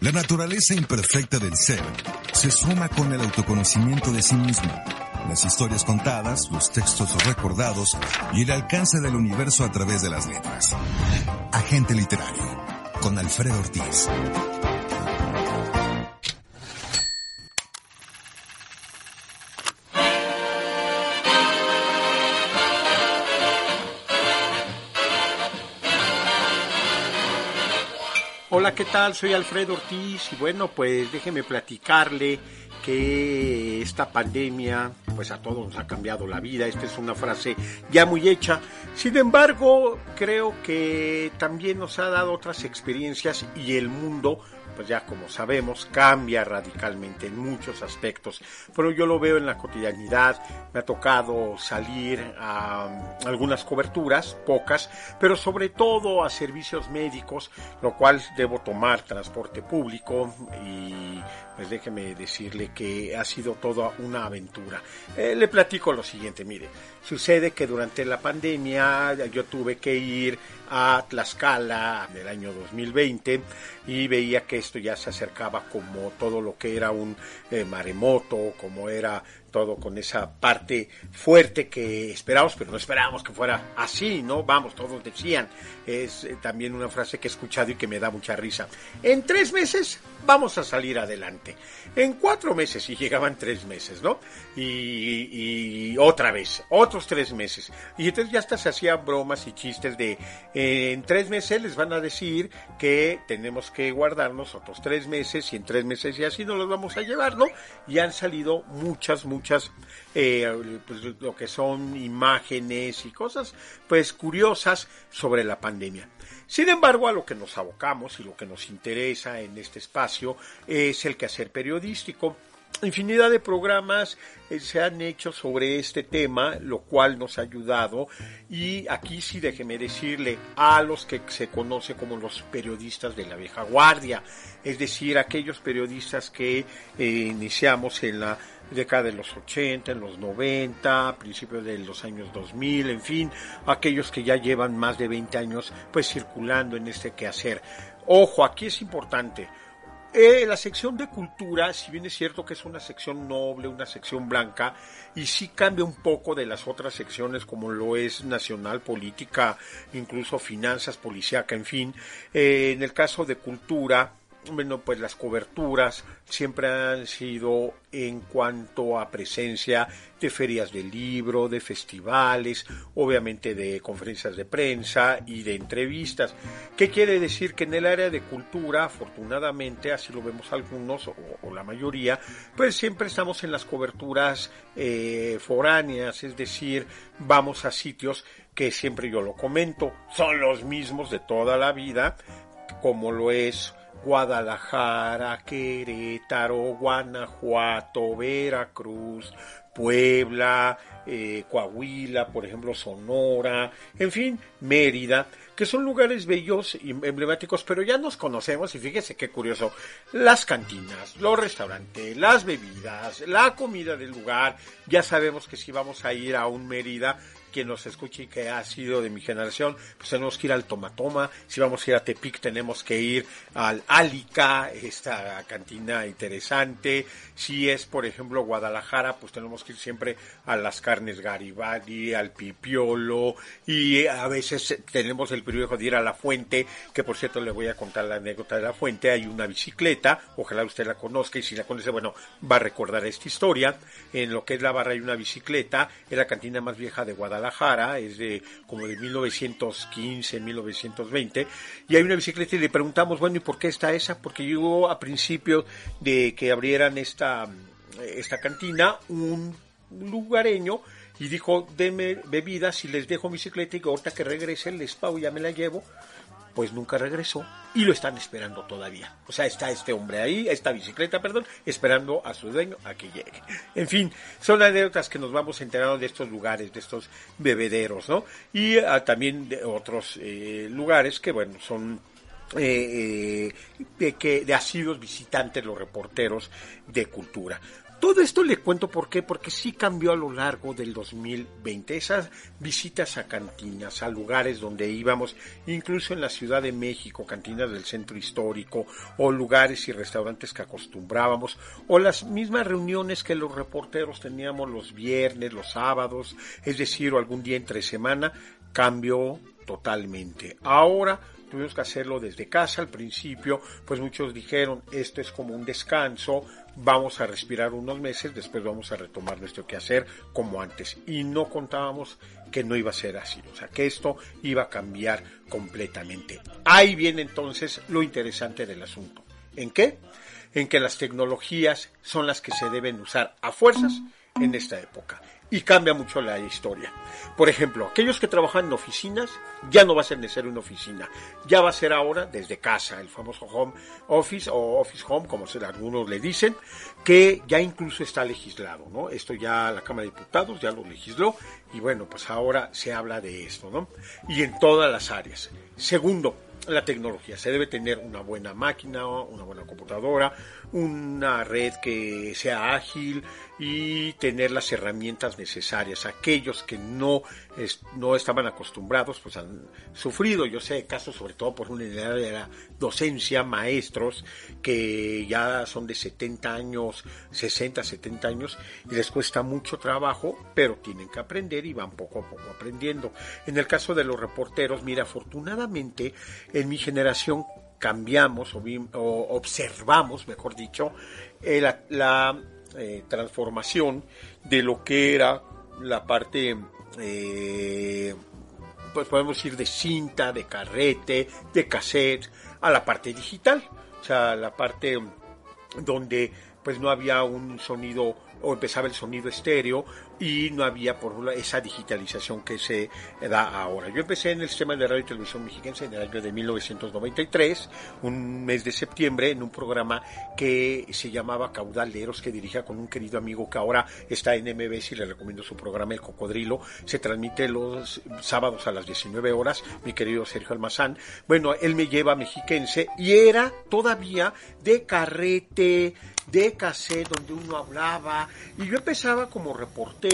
La naturaleza imperfecta del ser se suma con el autoconocimiento de sí mismo, las historias contadas, los textos recordados y el alcance del universo a través de las letras. Agente literario, con Alfredo Ortiz. ¿Qué tal? Soy Alfredo Ortiz y bueno, pues déjeme platicarle que esta pandemia pues a todos nos ha cambiado la vida. Esta es una frase ya muy hecha. Sin embargo, creo que también nos ha dado otras experiencias y el mundo pues ya como sabemos, cambia radicalmente en muchos aspectos. Pero yo lo veo en la cotidianidad, me ha tocado salir a algunas coberturas, pocas, pero sobre todo a servicios médicos, lo cual debo tomar transporte público y pues déjeme decirle que ha sido toda una aventura. Eh, le platico lo siguiente, mire, sucede que durante la pandemia yo tuve que ir a Tlaxcala en el año 2020 y veía que esto ya se acercaba como todo lo que era un eh, maremoto, como era todo con esa parte fuerte que esperamos, pero no esperábamos que fuera así, ¿no? Vamos, todos decían, es eh, también una frase que he escuchado y que me da mucha risa. En tres meses vamos a salir adelante. En cuatro meses, y llegaban tres meses, ¿no? Y, otra vez, otros tres meses. Y entonces ya hasta se hacían bromas y chistes de, eh, en tres meses les van a decir que tenemos que guardarnos otros tres meses y en tres meses y así nos los vamos a llevar, ¿no? Y han salido muchas, muchas, eh, pues, lo que son imágenes y cosas, pues curiosas sobre la pandemia. Sin embargo, a lo que nos abocamos y lo que nos interesa en este espacio es el quehacer periodístico. Infinidad de programas eh, se han hecho sobre este tema, lo cual nos ha ayudado. Y aquí sí déjeme decirle a los que se conoce como los periodistas de la vieja guardia, es decir, aquellos periodistas que eh, iniciamos en la década de los 80, en los 90, principios de los años 2000, en fin, aquellos que ya llevan más de 20 años pues circulando en este quehacer. Ojo, aquí es importante. Eh, la sección de cultura, si bien es cierto que es una sección noble, una sección blanca, y sí cambia un poco de las otras secciones como lo es nacional, política, incluso finanzas, policíaca, en fin, eh, en el caso de cultura, bueno, pues las coberturas siempre han sido en cuanto a presencia de ferias de libro, de festivales, obviamente de conferencias de prensa y de entrevistas. ¿Qué quiere decir? Que en el área de cultura, afortunadamente, así lo vemos algunos o, la mayoría, pues siempre estamos en las coberturas eh, foráneas, es decir, vamos a sitios que siempre yo lo comento, son los mismos de toda la vida, como lo es Guadalajara, Querétaro, Guanajuato, Veracruz, Puebla, eh, Coahuila, por ejemplo, Sonora, en fin, Mérida, que son lugares bellos y emblemáticos, pero ya nos conocemos y fíjese qué curioso, las cantinas, los restaurantes, las bebidas, la comida del lugar, ya sabemos que si vamos a ir a un Mérida, quien nos escuche y que ha sido de mi generación, pues tenemos que ir al Tomatoma, si vamos a ir a Tepic tenemos que ir al Alica, esta cantina interesante, si es por ejemplo Guadalajara, pues tenemos que ir siempre a las carnes Garibaldi, al Pipiolo y a veces tenemos el privilegio de ir a la fuente, que por cierto le voy a contar la anécdota de la fuente, hay una bicicleta, ojalá usted la conozca y si la conoce, bueno, va a recordar esta historia, en lo que es la barra hay una bicicleta, es la cantina más vieja de Guadalajara, Guadalajara, es de como de 1915, 1920, y hay una bicicleta y le preguntamos, bueno, ¿y por qué está esa? Porque llegó a principio de que abrieran esta, esta cantina un lugareño y dijo, deme bebidas y les dejo bicicleta y ahorita que regrese les pago ya me la llevo pues nunca regresó y lo están esperando todavía. O sea, está este hombre ahí, esta bicicleta, perdón, esperando a su dueño a que llegue. En fin, son anécdotas que nos vamos enterando de estos lugares, de estos bebederos, ¿no? Y ah, también de otros eh, lugares que, bueno, son eh, eh, de, que, de asiduos visitantes los reporteros de cultura. Todo esto le cuento por qué, porque sí cambió a lo largo del 2020. Esas visitas a cantinas, a lugares donde íbamos, incluso en la Ciudad de México, cantinas del centro histórico, o lugares y restaurantes que acostumbrábamos, o las mismas reuniones que los reporteros teníamos los viernes, los sábados, es decir, o algún día entre semana, cambió totalmente. Ahora tuvimos que hacerlo desde casa al principio, pues muchos dijeron esto es como un descanso, vamos a respirar unos meses, después vamos a retomar nuestro quehacer como antes. Y no contábamos que no iba a ser así, o sea, que esto iba a cambiar completamente. Ahí viene entonces lo interesante del asunto. ¿En qué? En que las tecnologías son las que se deben usar a fuerzas en esta época y cambia mucho la historia. Por ejemplo, aquellos que trabajan en oficinas, ya no va a ser necesario una oficina, ya va a ser ahora desde casa, el famoso home office o office home, como algunos le dicen, que ya incluso está legislado, ¿no? Esto ya la Cámara de Diputados ya lo legisló y bueno, pues ahora se habla de esto, ¿no? Y en todas las áreas. Segundo, la tecnología. Se debe tener una buena máquina, una buena computadora, una red que sea ágil y tener las herramientas necesarias. Aquellos que no, no estaban acostumbrados, pues han sufrido, yo sé, casos sobre todo por una idea de la docencia, maestros que ya son de 70 años, 60, 70 años y les cuesta mucho trabajo, pero tienen que aprender y van poco a poco aprendiendo. En el caso de los reporteros, mira, afortunadamente en mi generación cambiamos o, observamos, mejor dicho, eh, la, eh, transformación de lo que era la parte, eh, pues podemos ir de cinta, de carrete, de cassette, a la parte digital, o sea, la parte donde pues no había un sonido o empezaba el sonido estéreo y no había por esa digitalización que se da ahora. Yo empecé en el sistema de radio y televisión mexiquense en el año de 1993, un mes de septiembre, en un programa que se llamaba Caudaleros, que dirigía con un querido amigo que ahora está en MBS y le recomiendo su programa El Cocodrilo. Se transmite los sábados a las 19 horas, mi querido Sergio Almazán. Bueno, él me lleva a mexiquense y era todavía de carrete, de cassette donde uno hablaba y yo empezaba como reportero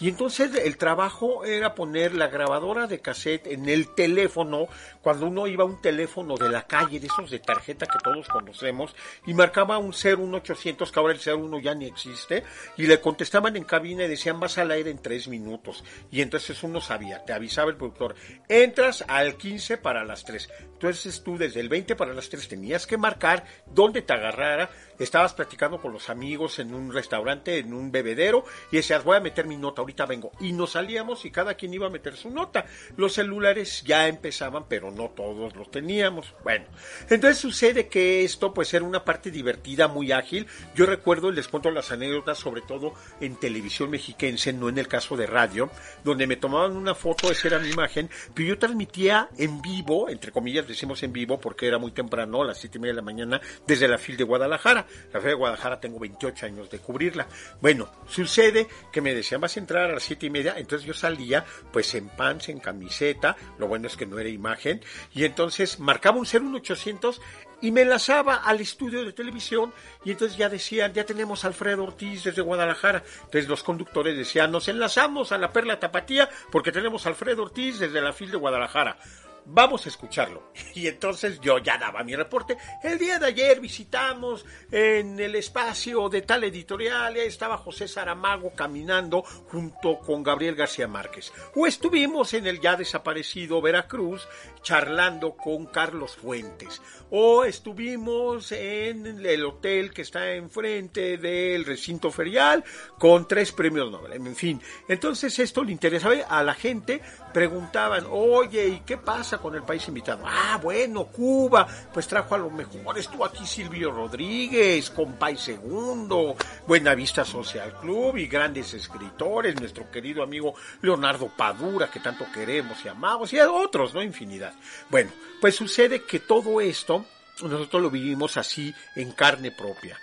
y entonces el trabajo era poner la grabadora de cassette en el teléfono cuando uno iba a un teléfono de la calle de esos de tarjeta que todos conocemos y marcaba un 01800 que ahora el 01 ya ni existe y le contestaban en cabina y decían vas al aire en tres minutos y entonces uno sabía te avisaba el productor entras al 15 para las 3 entonces tú desde el 20 para las 3 tenías que marcar dónde te agarrara estabas platicando con los amigos en un restaurante, en un bebedero, y decías, voy a meter mi nota, ahorita vengo. Y nos salíamos y cada quien iba a meter su nota. Los celulares ya empezaban, pero no todos los teníamos. Bueno, entonces sucede que esto pues era una parte divertida, muy ágil. Yo recuerdo, les cuento las anécdotas, sobre todo en televisión mexiquense, no en el caso de radio, donde me tomaban una foto, esa era mi imagen, pero yo transmitía en vivo, entre comillas decimos en vivo, porque era muy temprano, a las siete y media de la mañana, desde la FIL de Guadalajara. La FIL de Guadalajara tengo 28 años de cubrirla. Bueno, sucede que me decían, vas a entrar a las siete y media, entonces yo salía pues en pants, en camiseta, lo bueno es que no era imagen, y entonces marcaba un 01800 y me enlazaba al estudio de televisión y entonces ya decían, ya tenemos Alfredo Ortiz desde Guadalajara. Entonces los conductores decían, nos enlazamos a la Perla Tapatía porque tenemos a Alfredo Ortiz desde la FIL de Guadalajara vamos a escucharlo. Y entonces yo ya daba mi reporte. El día de ayer visitamos en el espacio de tal editorial, estaba José Saramago caminando junto con Gabriel García Márquez. O estuvimos en el ya desaparecido Veracruz charlando con Carlos Fuentes. O estuvimos en el hotel que está enfrente del recinto ferial con tres premios Nobel. En fin, entonces esto le interesaba a la gente. Preguntaban, oye, ¿y qué pasa? Con el país invitado. Ah, bueno, Cuba, pues trajo a lo mejor. Estuvo aquí Silvio Rodríguez, Compay Segundo, Buenavista Social Club y grandes escritores, nuestro querido amigo Leonardo Padura, que tanto queremos y amamos, y otros, ¿no? Infinidad. Bueno, pues sucede que todo esto nosotros lo vivimos así en carne propia.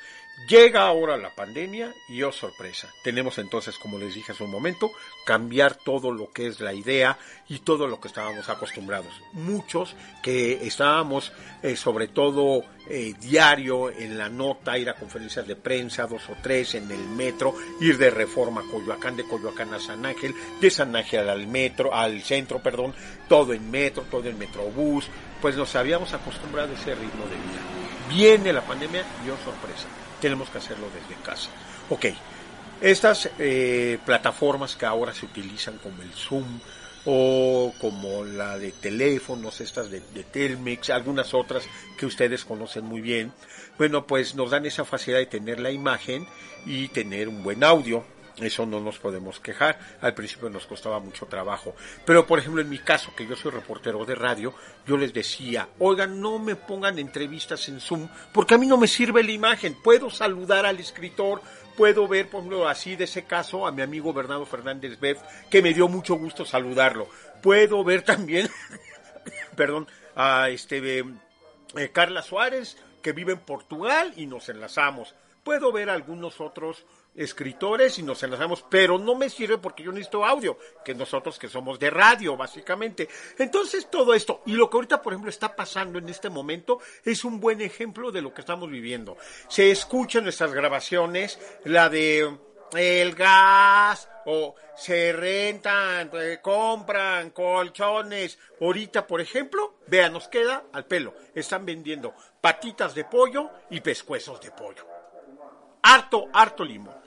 Llega ahora la pandemia y oh sorpresa, tenemos entonces, como les dije hace un momento, cambiar todo lo que es la idea y todo lo que estábamos acostumbrados. Muchos que estábamos eh, sobre todo eh, diario en la nota, ir a conferencias de prensa, dos o tres en el metro, ir de Reforma a Coyoacán, de Coyoacán a San Ángel, de San Ángel al metro, al centro, perdón, todo en metro, todo en metrobús, pues nos habíamos acostumbrado a ese ritmo de vida. Viene la pandemia y oh sorpresa tenemos que hacerlo desde casa. Ok, estas eh, plataformas que ahora se utilizan como el Zoom o como la de teléfonos, estas de, de, Telmex, algunas otras que ustedes conocen muy bien, bueno, pues nos dan esa facilidad de tener la imagen y tener un buen audio. Eso no nos podemos quejar. Al principio nos costaba mucho trabajo. Pero, por ejemplo, en mi caso, que yo soy reportero de radio, yo les decía, oigan, no me pongan entrevistas en Zoom, porque a mí no me sirve la imagen. Puedo saludar al escritor, puedo ver, por ejemplo, así de ese caso, a mi amigo Bernardo Fernández Beff, que me dio mucho gusto saludarlo. Puedo ver también, perdón, a este, eh, Carla Suárez, que vive en Portugal, y nos enlazamos. Puedo ver algunos otros escritores y nos enlazamos, pero no me sirve porque yo necesito audio, que nosotros que somos de radio, básicamente. Entonces, todo esto, y lo que ahorita, por ejemplo, está pasando en este momento, es un buen ejemplo de lo que estamos viviendo. Se escuchan nuestras grabaciones, la de el gas, o se rentan, eh, compran colchones. Ahorita, por ejemplo, vean, nos queda al pelo. Están vendiendo patitas de pollo y pescuezos de pollo. Harto, harto limón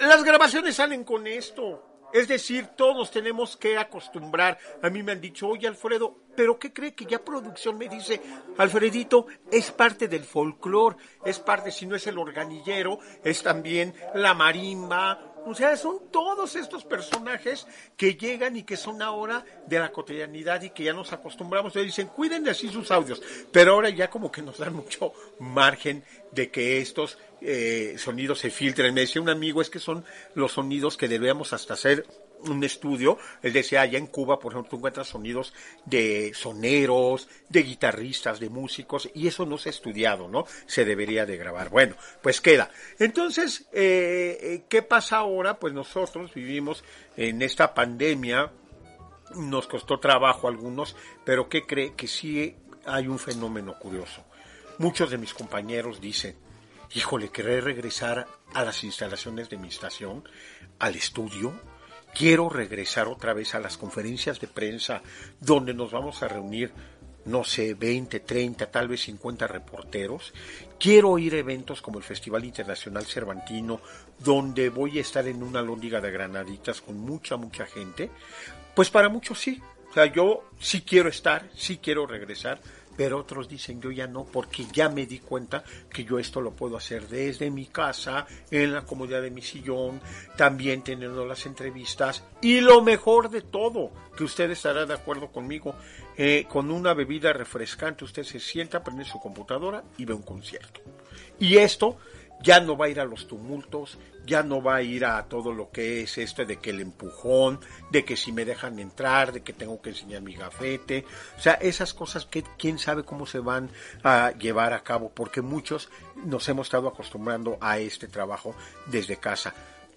las grabaciones salen con esto. Es decir, todos tenemos que acostumbrar. A mí me han dicho, oye Alfredo, pero ¿qué cree que ya producción me dice? Alfredito, es parte del folclore, es parte, si no es el organillero, es también la marimba, o sea, son todos estos personajes que llegan y que son ahora de la cotidianidad y que ya nos acostumbramos. Y dicen, cuiden de así sus audios. Pero ahora ya como que nos dan mucho margen de que estos eh, sonidos se filtren. Me decía un amigo, es que son los sonidos que debemos hasta hacer un estudio, él decía, allá en Cuba, por ejemplo, tú encuentras sonidos de soneros, de guitarristas, de músicos, y eso no se ha estudiado, ¿no? Se debería de grabar. Bueno, pues queda. Entonces, eh, eh, ¿qué pasa ahora? Pues nosotros vivimos en esta pandemia, nos costó trabajo a algunos, pero ¿qué cree? Que sí hay un fenómeno curioso. Muchos de mis compañeros dicen, híjole, querré regresar a las instalaciones de mi estación, al estudio, quiero regresar otra vez a las conferencias de prensa donde nos vamos a reunir, no sé, 20, 30, tal vez 50 reporteros. Quiero ir a eventos como el Festival Internacional Cervantino, donde voy a estar en una lóndiga de granaditas con mucha, mucha gente. Pues para muchos sí. O sea, yo sí quiero estar, sí quiero regresar, pero otros dicen yo ya no, porque ya me di cuenta que yo esto lo puedo hacer desde mi casa, en la comodidad de mi sillón, también teniendo las entrevistas y lo mejor de todo, que usted estará de acuerdo conmigo, eh, con una bebida refrescante usted se sienta, prende su computadora y ve un concierto. Y esto ya no va a ir a los tumultos, ya no va a ir a todo lo que es este de que el empujón, de que si me dejan entrar, de que tengo que enseñar mi gafete, o sea, esas cosas que quién sabe cómo se van a llevar a cabo, porque muchos nos hemos estado acostumbrando a este trabajo desde casa.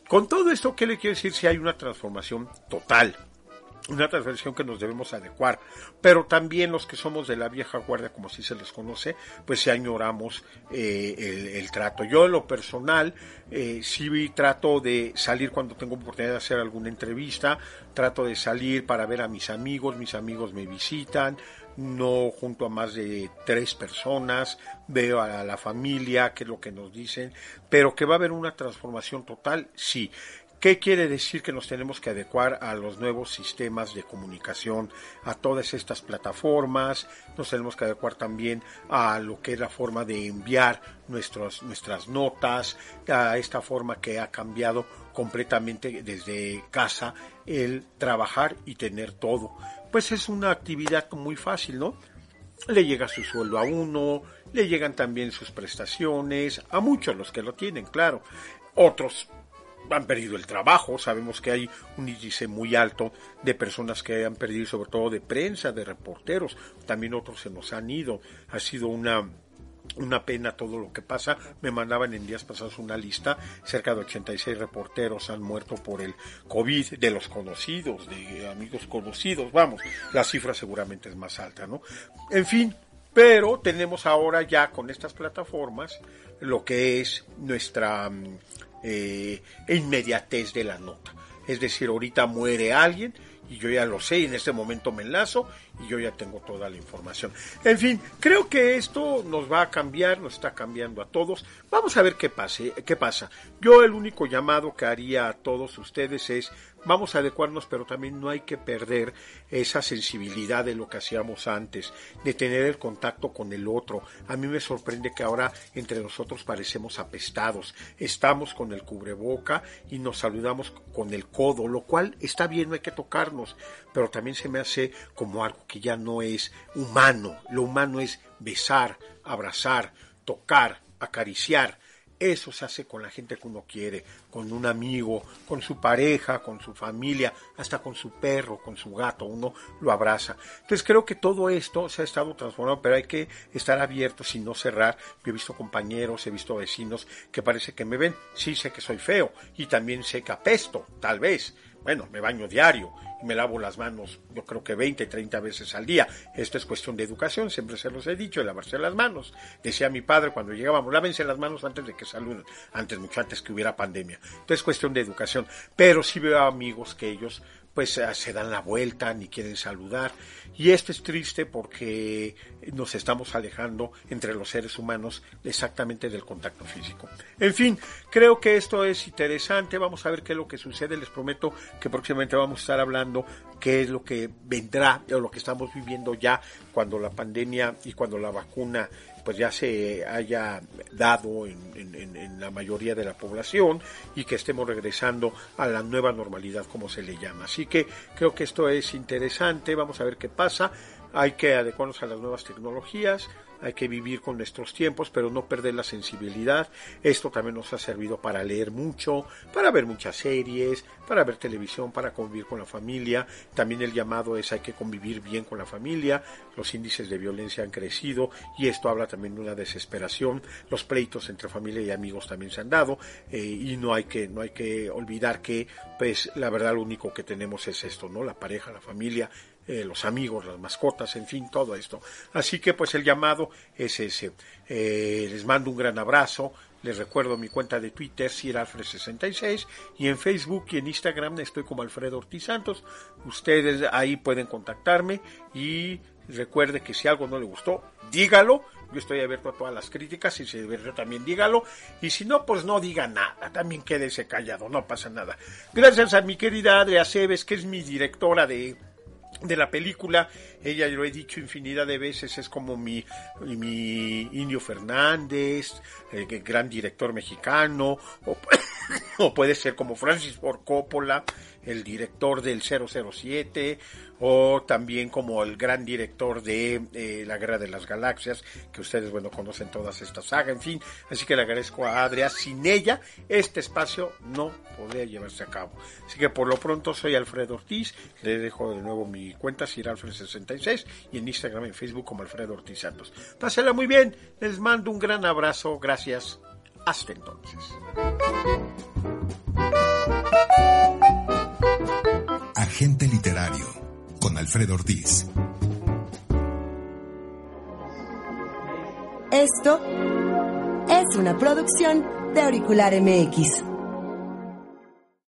Con todo esto, ¿qué le quiero decir si hay una transformación total? Una transformación que nos debemos adecuar, pero también los que somos de la vieja guardia, como así se les conoce, pues si añoramos eh, el, trato. Yo en lo personal eh, sí trato de salir cuando tengo oportunidad de hacer alguna entrevista, trato de salir para ver a mis amigos, mis amigos me visitan, no junto a más de tres personas, veo a la familia, que es lo que nos dicen, pero que va a haber una transformación total, sí. ¿Qué quiere decir que nos tenemos que adecuar a los nuevos sistemas de comunicación, a todas estas plataformas? Nos tenemos que adecuar también a lo que es la forma de enviar nuestros, nuestras notas, a esta forma que ha cambiado completamente desde casa el trabajar y tener todo. Pues es una actividad muy fácil, ¿no? Le llega su sueldo a uno, le llegan también sus prestaciones, a muchos los que lo tienen, claro. Otros han perdido el trabajo, sabemos que hay un índice muy alto de personas que han perdido, sobre todo de prensa, de reporteros, también otros se nos han ido, ha sido una una pena todo lo que pasa. Me mandaban en días pasados una lista, cerca de 86 reporteros han muerto por el COVID, de los conocidos, de amigos conocidos, vamos, la cifra seguramente es más alta, ¿no? En fin, pero tenemos ahora ya con estas plataformas lo que es nuestra mm, eh, inmediatez de la nota. Es decir, ahorita muere alguien y yo ya lo sé y en este momento me enlazo y yo ya tengo toda la información. En fin, creo que esto nos va a cambiar, nos está cambiando a todos. Vamos a ver qué pase, qué pasa. Yo el único llamado que haría a todos ustedes es vamos a adecuarnos, pero también no hay que perder esa sensibilidad de lo que hacíamos antes, de tener el contacto con el otro. A mí me sorprende que ahora entre nosotros parecemos apestados. Estamos con el cubreboca y nos saludamos con el codo, lo cual está bien, no hay que tocarnos, pero también se me hace como algo que ya no es humano. Lo humano es besar, abrazar, tocar, acariciar. Eso se hace con la gente que uno quiere, con un amigo, con su pareja, con su familia, hasta con su perro, con su gato, uno lo abraza. Entonces creo que todo esto se ha estado transformando, pero hay que estar abiertos y no cerrar. Yo he visto compañeros, he visto vecinos que parece que me ven, sí sé que soy feo y también sé que apesto, tal vez, bueno, me baño diario y me lavo las manos, yo creo que 20, 30 veces al día. Esto es cuestión de educación, siempre se los he dicho, lavarse las manos. Decía mi padre cuando llegábamos, lávense las manos antes de que saluden, antes, mucho antes que hubiera pandemia. Entonces es cuestión de educación. Pero sí veo amigos que ellos pues se dan la vuelta ni quieren saludar. Y esto es triste porque nos estamos alejando entre los seres humanos exactamente del contacto físico. En fin, creo que esto es interesante. Vamos a ver qué es lo que sucede. Les prometo que próximamente vamos a estar hablando qué es lo que vendrá o lo que estamos viviendo ya cuando la pandemia y cuando la vacuna pues ya se haya dado en, la mayoría de la población y que estemos regresando a la nueva normalidad como se le llama. Así que creo que esto es interesante, vamos a ver qué pasa, hay que adecuarnos a las nuevas tecnologías, hay que vivir con nuestros tiempos, pero no perder la sensibilidad. Esto también nos ha servido para leer mucho, para ver muchas series, para ver televisión, para convivir con la familia. También el llamado es hay que convivir bien con la familia. Los índices de violencia han crecido y esto habla también de una desesperación. Los pleitos entre familia y amigos también se han dado eh, y no hay que no hay que olvidar que pues la verdad lo único que tenemos es esto, ¿no? La pareja, la familia, eh, los amigos, las mascotas, en fin, todo esto. Así que pues el llamado es ese. Eh, les mando un gran abrazo. Les recuerdo mi cuenta de Twitter, Alfred66, y en Facebook y en Instagram estoy como Alfredo Ortiz Santos. Ustedes ahí pueden contactarme y recuerde que si algo no le gustó, dígalo. Yo estoy abierto a todas las críticas si yo también dígalo. Y si no, pues no diga nada. También quédese callado, no pasa nada. Gracias a mi querida Adria Cebes, que es mi directora de de la película, ella lo he dicho infinidad de veces, es como mi, mi Indio Fernández, el gran director mexicano, o, o puede ser como Francis Ford Coppola, el director del 007, o también como el gran director de eh, La Guerra de las Galaxias, que ustedes, bueno, conocen todas estas sagas, en fin, así que le agradezco a Adria, sin ella este espacio no podría llevarse a cabo. Así que por lo pronto soy Alfredo Ortiz, le dejo de nuevo mi cuenta, Siralfred66, y en Instagram y Facebook como Alfredo Ortiz Santos. Pásela muy bien, les mando un gran abrazo, gracias, hasta entonces. Literario con Alfredo Ortiz. Esto es una producción de Auricular MX.